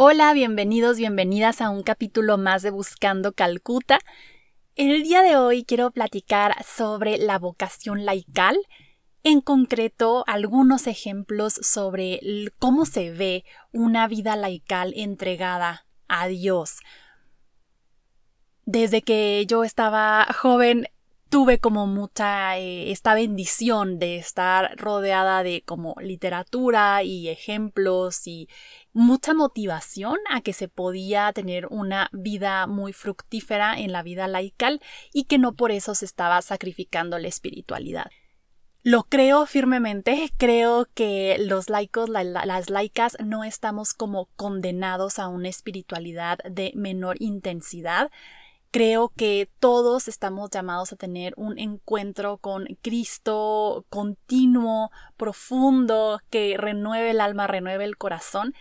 Hola, bienvenidos, bienvenidas a un capítulo más de Buscando Calcuta. El día de hoy quiero platicar sobre la vocación laical, en concreto algunos ejemplos sobre cómo se ve una vida laical entregada a Dios. Desde que yo estaba joven tuve como mucha eh, esta bendición de estar rodeada de como literatura y ejemplos y mucha motivación a que se podía tener una vida muy fructífera en la vida laical y que no por eso se estaba sacrificando la espiritualidad. Lo creo firmemente, creo que los laicos, las laicas no estamos como condenados a una espiritualidad de menor intensidad, Creo que todos estamos llamados a tener un encuentro con Cristo continuo, profundo, que renueve el alma, renueve el corazón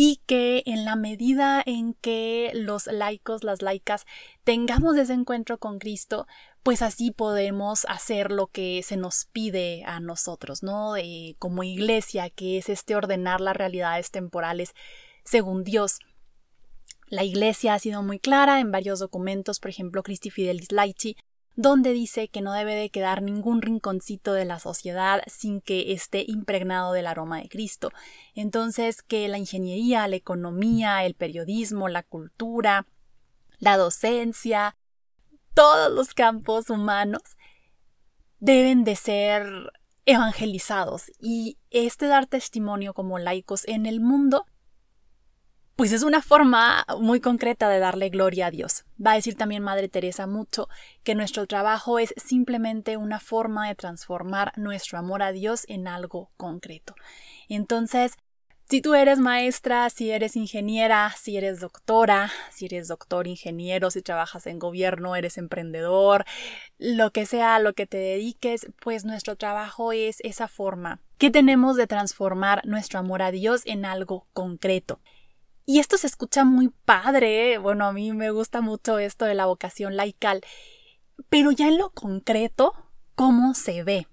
y que en la medida en que los laicos, las laicas, tengamos ese encuentro con Cristo, pues así podemos hacer lo que se nos pide a nosotros, ¿no? como iglesia, que es este ordenar las realidades temporales según Dios. La Iglesia ha sido muy clara en varios documentos, por ejemplo, Christi Fidelis Laici, donde dice que no debe de quedar ningún rinconcito de la sociedad sin que esté impregnado del aroma de Cristo. Entonces, que la ingeniería, la economía, el periodismo, la cultura, la docencia, todos los campos humanos deben de ser evangelizados y este dar testimonio como laicos en el mundo pues es una forma muy concreta de darle gloria a Dios. Va a decir también Madre Teresa mucho que nuestro trabajo es simplemente una forma de transformar nuestro amor a Dios en algo concreto. Entonces, si tú eres maestra, si eres ingeniera, si eres doctora, si eres doctor ingeniero, si trabajas en gobierno, eres emprendedor, lo que sea, lo que te dediques, pues nuestro trabajo es esa forma que tenemos de transformar nuestro amor a Dios en algo concreto. Y esto se escucha muy padre, bueno, a mí me gusta mucho esto de la vocación laical, pero ya en lo concreto, ¿cómo se ve?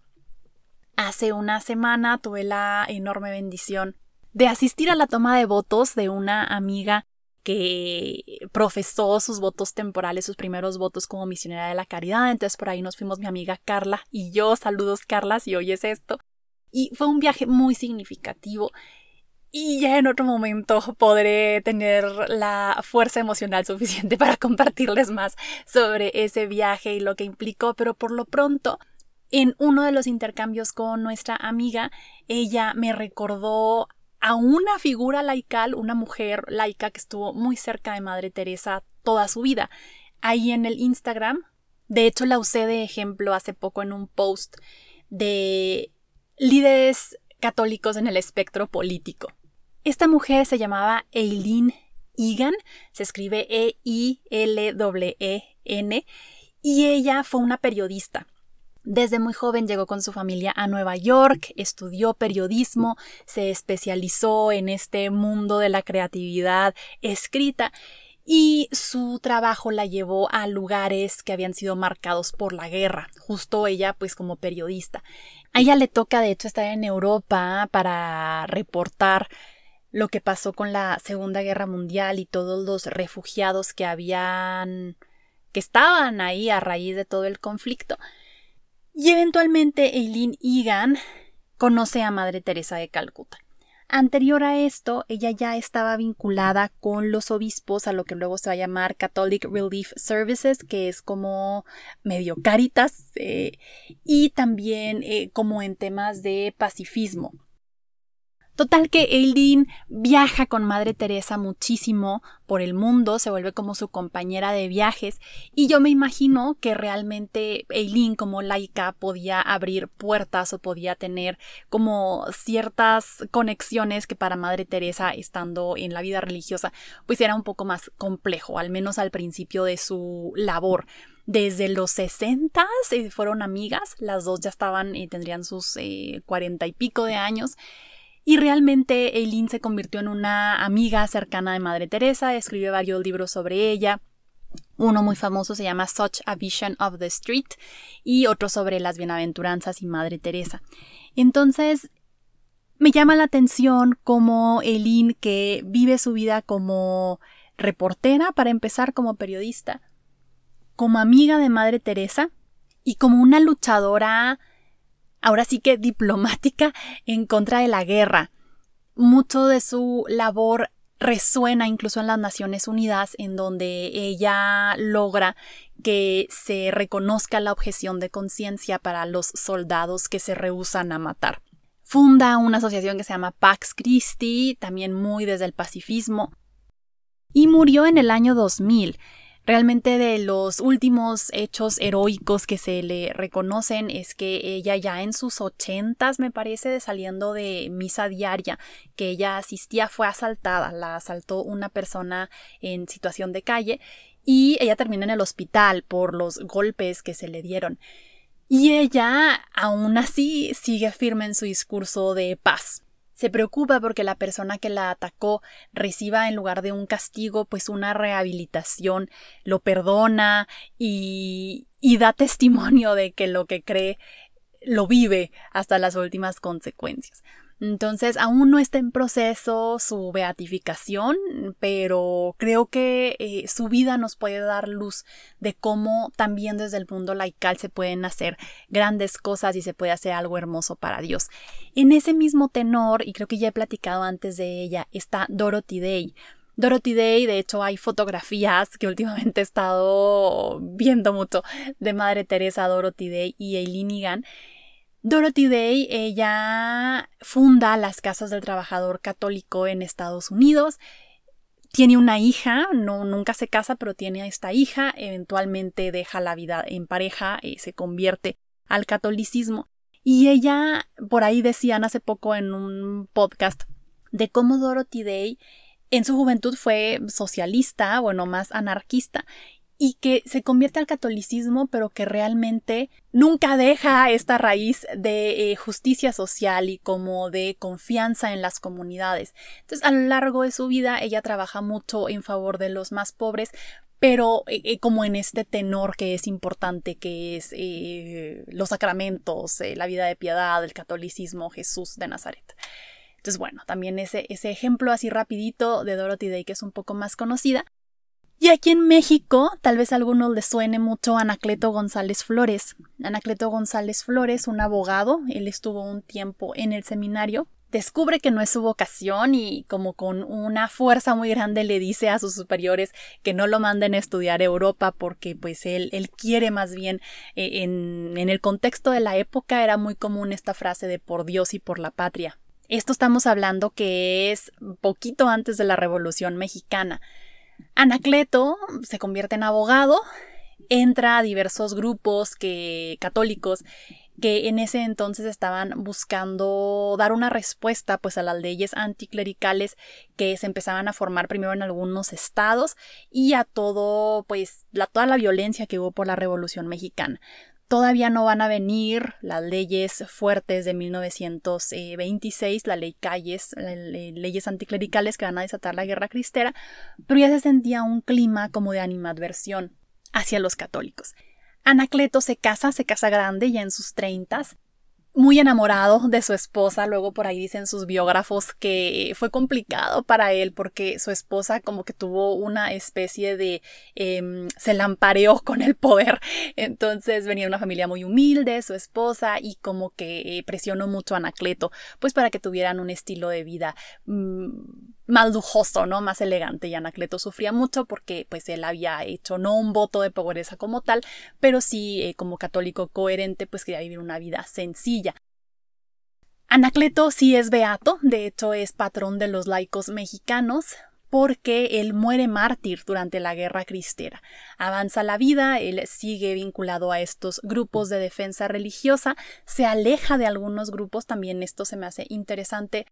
Hace una semana tuve la enorme bendición de asistir a la toma de votos de una amiga que profesó sus votos temporales, sus primeros votos como misionera de la caridad. Entonces por ahí nos fuimos mi amiga Carla y yo. Saludos Carla si oyes esto. Y fue un viaje muy significativo y ya en otro momento podré tener la fuerza emocional suficiente para compartirles más sobre ese viaje y lo que implicó, pero por lo pronto, en uno de los intercambios con nuestra amiga, ella me recordó a una figura laical, una mujer laica que estuvo muy cerca de Madre Teresa toda su vida. Ahí en el Instagram, de hecho la usé de ejemplo hace poco en un post de líderes católicos en el espectro político. Esta mujer se llamaba Eileen Egan, se escribe E-I-L-W-E-N, y ella fue una periodista. Desde muy joven llegó con su familia a Nueva York, estudió periodismo, se especializó en este mundo de la creatividad escrita y su trabajo la llevó a lugares que habían sido marcados por la guerra, justo ella pues como periodista. A ella le toca de hecho estar en Europa para reportar lo que pasó con la Segunda Guerra Mundial y todos los refugiados que habían que estaban ahí a raíz de todo el conflicto. Y eventualmente Eileen Egan conoce a Madre Teresa de Calcuta. Anterior a esto, ella ya estaba vinculada con los obispos a lo que luego se va a llamar Catholic Relief Services, que es como medio caritas, eh, y también eh, como en temas de pacifismo. Total que Eileen viaja con Madre Teresa muchísimo por el mundo, se vuelve como su compañera de viajes y yo me imagino que realmente Eileen como laica podía abrir puertas o podía tener como ciertas conexiones que para Madre Teresa estando en la vida religiosa pues era un poco más complejo, al menos al principio de su labor. Desde los 60 eh, fueron amigas, las dos ya estaban y eh, tendrían sus eh, cuarenta y pico de años y realmente Eileen se convirtió en una amiga cercana de Madre Teresa, escribió varios libros sobre ella. Uno muy famoso se llama Such a Vision of the Street y otro sobre las bienaventuranzas y Madre Teresa. Entonces, me llama la atención cómo Eileen, que vive su vida como reportera, para empezar como periodista, como amiga de Madre Teresa y como una luchadora ahora sí que diplomática en contra de la guerra. Mucho de su labor resuena incluso en las Naciones Unidas, en donde ella logra que se reconozca la objeción de conciencia para los soldados que se rehusan a matar. Funda una asociación que se llama Pax Christi, también muy desde el pacifismo, y murió en el año 2000. Realmente de los últimos hechos heroicos que se le reconocen es que ella ya en sus ochentas, me parece, saliendo de misa diaria que ella asistía, fue asaltada. La asaltó una persona en situación de calle y ella terminó en el hospital por los golpes que se le dieron. Y ella, aún así, sigue firme en su discurso de paz. Se preocupa porque la persona que la atacó reciba en lugar de un castigo pues una rehabilitación, lo perdona y, da testimonio de que lo que cree lo vive hasta las últimas consecuencias. Entonces, aún no está en proceso su beatificación, pero creo que eh, su vida nos puede dar luz de cómo también desde el mundo laical se pueden hacer grandes cosas y se puede hacer algo hermoso para Dios. En ese mismo tenor, y creo que ya he platicado antes de ella, está Dorothy Day. Dorothy Day, de hecho hay fotografías que últimamente he estado viendo mucho de Madre Teresa, Dorothy Day y Eileen Egan Dorothy Day, ella funda las Casas del Trabajador Católico en Estados Unidos. Tiene una hija, no, nunca se casa, pero tiene a esta hija. Eventualmente deja la vida en pareja y se convierte al catolicismo. Y ella, por ahí decían hace poco en un podcast, de cómo Dorothy Day en su juventud fue socialista, bueno, más anarquista, y que se convierte al catolicismo, pero que realmente nunca deja esta raíz de eh, justicia social y como de confianza en las comunidades. Entonces, a lo largo de su vida, ella trabaja mucho en favor de los más pobres, pero eh, eh, como en este tenor que es importante, que es los sacramentos, la vida de piedad, el catolicismo, Jesús de Nazaret. Entonces, bueno, también ese, ese ejemplo así rapidito de Dorothy Day, que es un poco más conocida, y aquí en México, tal vez a algunos les suene mucho Anacleto González Flores. Anacleto González Flores, un abogado, él estuvo un tiempo en el seminario, descubre que no es su vocación y como con una fuerza muy grande le dice a sus superiores que no lo manden a estudiar Europa porque pues él, él quiere más bien eh, en, en el contexto de la época era muy común esta frase de por Dios y por la patria. Esto estamos hablando que es poquito antes de la Revolución Mexicana. Anacleto se convierte en abogado, entra a diversos grupos que, católicos que en ese entonces estaban buscando dar una respuesta pues a las leyes anticlericales que se empezaban a formar primero en algunos estados y a todo pues la, toda la violencia que hubo por la Revolución Mexicana. Todavía no van a venir las leyes fuertes de 1926, la ley Calles, leyes anticlericales que van a desatar la guerra cristera, pero ya se sentía un clima como de animadversión hacia los católicos. Anacleto se casa, se casa grande, ya en sus treintas, muy enamorado de su esposa. Luego por ahí dicen sus biógrafos que fue complicado para él porque su esposa como que tuvo una especie de... Em, se lampareó con el poder. Entonces venía una familia muy humilde, su esposa, y como que presionó mucho a Anacleto, pues para que tuvieran un estilo de vida mm, más lujoso, ¿no? Más elegante. Y Anacleto sufría mucho porque pues él había hecho no un voto de pobreza como tal, pero sí eh, como católico coherente pues quería vivir una vida sencilla. Anacleto sí es beato, de hecho es patrón de los laicos mexicanos, porque él muere mártir durante la guerra cristera. Avanza la vida, él sigue vinculado a estos grupos de defensa religiosa, se aleja de algunos grupos, también esto se me hace interesante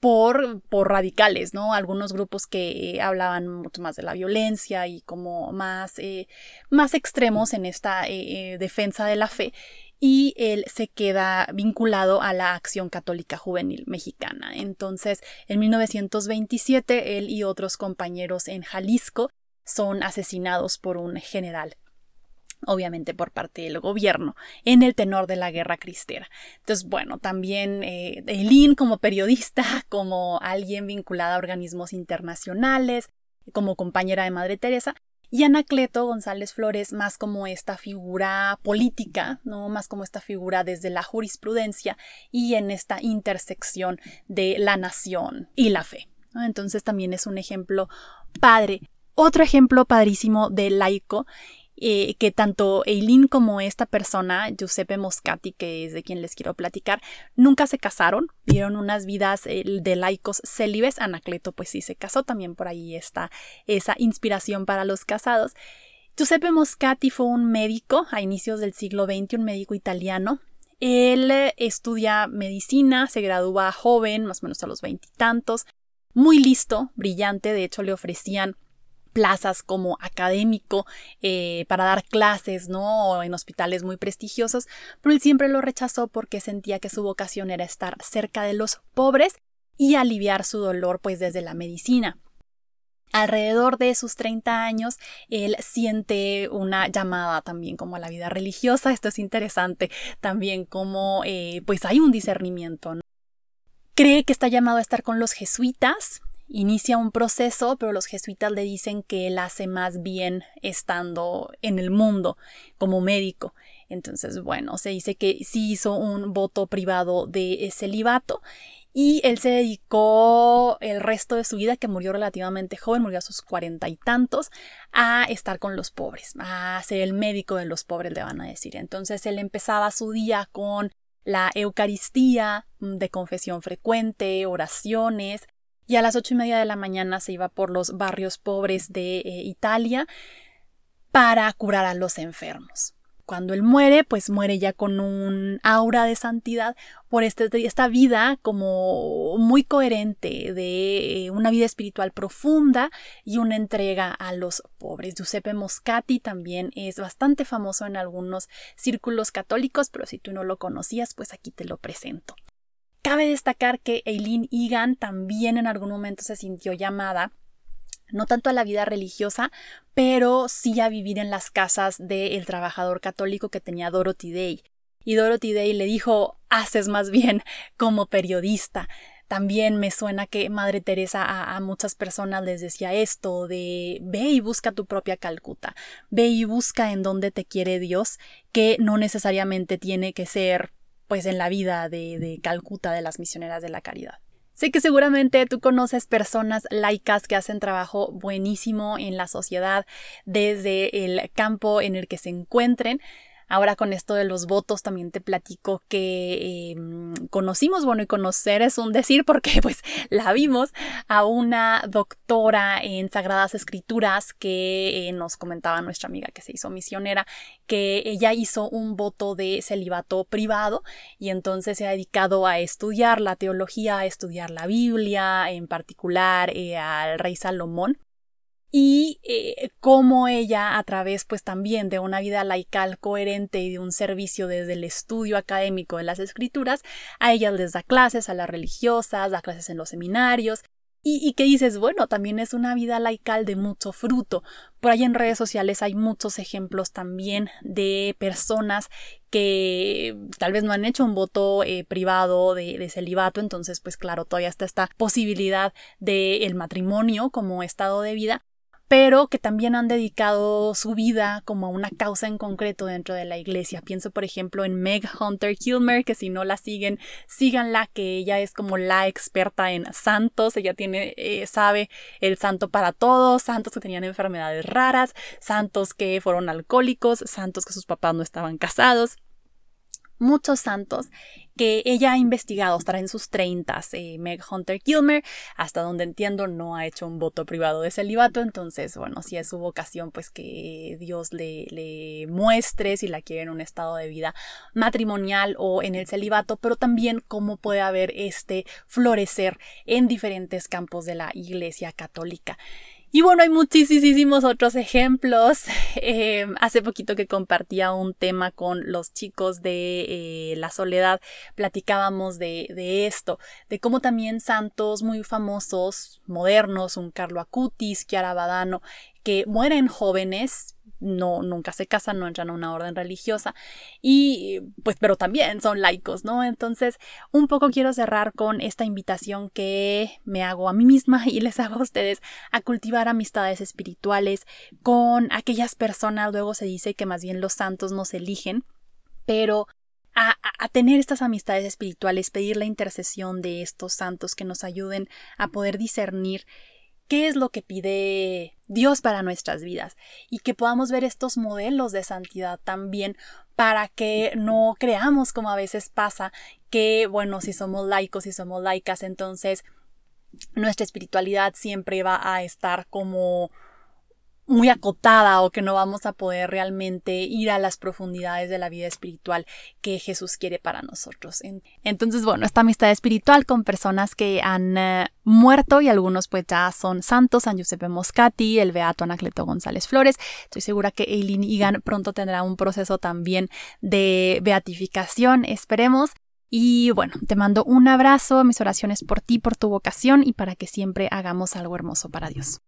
por, por radicales, ¿no? Algunos grupos que eh, hablaban mucho más de la violencia y como más, eh, más extremos en esta eh, defensa de la fe y él se queda vinculado a la Acción Católica Juvenil Mexicana. Entonces, en 1927, él y otros compañeros en Jalisco son asesinados por un general obviamente por parte del gobierno, en el tenor de la guerra cristera. Entonces, bueno, también eh, Eileen como periodista, como alguien vinculada a organismos internacionales, como compañera de Madre Teresa, y Anacleto González Flores más como esta figura política, ¿no? Más como esta figura desde la jurisprudencia y en esta intersección de la nación y la fe. Entonces también es un ejemplo padre. Otro ejemplo padrísimo de laico eh, que tanto Eileen como esta persona, Giuseppe Moscati, que es de quien les quiero platicar, nunca se casaron, vieron unas vidas eh, de laicos célibes. Anacleto, pues sí se casó, también por ahí está esa inspiración para los casados. Giuseppe Moscati fue un médico a inicios del siglo XX, un médico italiano. Él eh, estudia medicina, se gradúa joven, más o menos a los veintitantos, muy listo, brillante, de hecho le ofrecían plazas como académico eh, para dar clases, ¿no? En hospitales muy prestigiosos, pero él siempre lo rechazó porque sentía que su vocación era estar cerca de los pobres y aliviar su dolor pues desde la medicina. Alrededor de sus 30 años, él siente una llamada también como a la vida religiosa. Esto es interesante también como eh, pues hay un discernimiento. ¿no? Cree que está llamado a estar con los jesuitas, inicia un proceso, pero los jesuitas le dicen que él hace más bien estando en el mundo como médico. Entonces, bueno, se dice que sí hizo un voto privado de celibato y él se dedicó el resto de su vida, que murió relativamente joven, murió a sus cuarenta y tantos, a estar con los pobres, a ser el médico de los pobres, le van a decir. Entonces él empezaba su día con la Eucaristía mm, de confesión frecuente, oraciones, y a las ocho y media de la mañana se iba por los barrios pobres de eh, Italia para curar a los enfermos. Cuando él muere, pues muere ya con un aura de santidad por este, esta vida como muy coherente de eh, una vida espiritual profunda y una entrega a los pobres. Giuseppe Moscati también es bastante famoso en algunos círculos católicos, pero si tú no lo conocías, pues aquí te lo presento. Cabe destacar que Eileen Egan también en algún momento se sintió llamada no tanto a la vida religiosa, pero sí a vivir en las casas del trabajador católico que tenía Dorothy Day. Y Dorothy Day le dijo, haces más bien como periodista. También me suena que Madre Teresa a, a, muchas personas les decía esto de ve y busca tu propia Calcuta, ve y busca en donde te quiere Dios, que no necesariamente tiene que ser pues en la vida de, de Calcuta de las misioneras de la caridad. Sé que seguramente tú conoces personas laicas que hacen trabajo buenísimo en la sociedad desde el campo en el que se encuentren. Ahora con esto de los votos también te platico que em, conocimos, bueno, y conocer es un decir porque pues la vimos a una doctora en Sagradas Escrituras que eh, nos comentaba nuestra amiga que se hizo misionera que ella hizo un voto de celibato privado y entonces se ha dedicado a estudiar la teología, a estudiar la Biblia, en particular eh, al rey Salomón y eh, cómo ella a través pues también de una vida laical coherente y de un servicio desde el estudio académico de las escrituras, a ellas les da clases, a las religiosas, da clases en los seminarios y, y que dices, bueno, también es una vida laical de mucho fruto. Por ahí en redes sociales hay muchos ejemplos también de personas que tal vez no han hecho un voto eh, privado de, de, celibato, entonces pues claro, todavía está esta posibilidad del el matrimonio como estado de vida, pero que también han dedicado su vida como a una causa en concreto dentro de la iglesia. Pienso, por ejemplo, en Meg Hunter Kilmer, que si no la siguen, síganla, que ella es como la experta en santos, ella tiene, eh, sabe el santo para todos, santos que tenían enfermedades raras, santos que fueron alcohólicos, santos que sus papás no estaban casados, muchos santos que ella ha investigado, estará en sus 30, eh, Meg Hunter Kilmer, hasta donde entiendo no ha hecho un voto privado de celibato, entonces, bueno, si es su vocación, pues que Dios le, le muestre si la quiere en un estado de vida matrimonial o en el celibato, pero también cómo puede haber este florecer en diferentes campos de la Iglesia Católica. Y bueno, hay muchísimos otros ejemplos. Eh, hace poquito que compartía un tema con los chicos de eh, La Soledad, platicábamos de, de, esto, de cómo también santos muy famosos, modernos, un Carlo Acutis, Chiara Badano, que mueren jóvenes no, nunca se casan, no entran a una orden religiosa y pues, pero también son laicos, ¿no? Entonces, un poco quiero cerrar con esta invitación que me hago a mí misma y les hago a ustedes a cultivar amistades espirituales con aquellas personas, luego se dice que más bien los santos nos eligen, pero a, a, tener estas amistades espirituales, pedir la intercesión de estos santos que nos ayuden a poder discernir qué es lo que pide Dios para nuestras vidas y que podamos ver estos modelos de santidad también para que no creamos como a veces pasa que, bueno, si somos laicos, si somos laicas, entonces nuestra espiritualidad siempre va a estar como muy acotada o que no vamos a poder realmente ir a las profundidades de la vida espiritual que Jesús quiere para nosotros. Entonces, bueno, esta amistad espiritual con personas que han eh, muerto y algunos pues ya son santos, San Giuseppe Moscati, el beato Anacleto González Flores. Estoy segura que Eileen Egan pronto tendrá un proceso también de beatificación, esperemos. Y bueno, te mando un abrazo, mis oraciones por ti, por tu vocación y para que siempre hagamos algo hermoso para Dios.